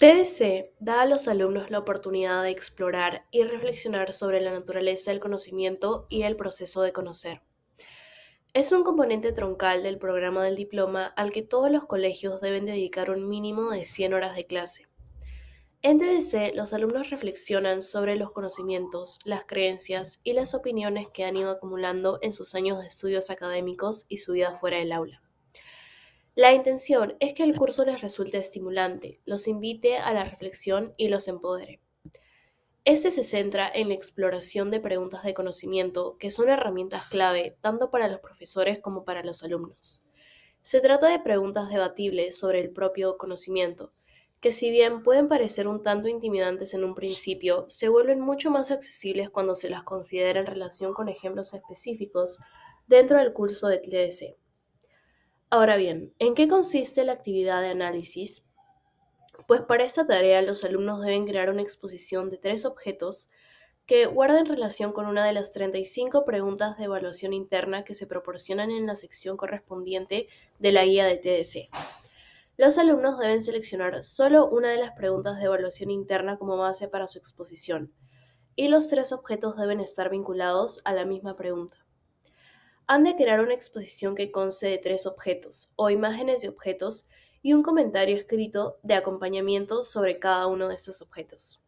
TDC da a los alumnos la oportunidad de explorar y reflexionar sobre la naturaleza del conocimiento y el proceso de conocer. Es un componente troncal del programa del diploma al que todos los colegios deben dedicar un mínimo de 100 horas de clase. En TDC, los alumnos reflexionan sobre los conocimientos, las creencias y las opiniones que han ido acumulando en sus años de estudios académicos y su vida fuera del aula. La intención es que el curso les resulte estimulante, los invite a la reflexión y los empodere. Este se centra en la exploración de preguntas de conocimiento, que son herramientas clave tanto para los profesores como para los alumnos. Se trata de preguntas debatibles sobre el propio conocimiento, que si bien pueden parecer un tanto intimidantes en un principio, se vuelven mucho más accesibles cuando se las considera en relación con ejemplos específicos dentro del curso de TDC. Ahora bien, ¿en qué consiste la actividad de análisis? Pues para esta tarea los alumnos deben crear una exposición de tres objetos que guarden relación con una de las 35 preguntas de evaluación interna que se proporcionan en la sección correspondiente de la guía de TDC. Los alumnos deben seleccionar solo una de las preguntas de evaluación interna como base para su exposición, y los tres objetos deben estar vinculados a la misma pregunta han de crear una exposición que conste de tres objetos o imágenes de objetos y un comentario escrito de acompañamiento sobre cada uno de estos objetos.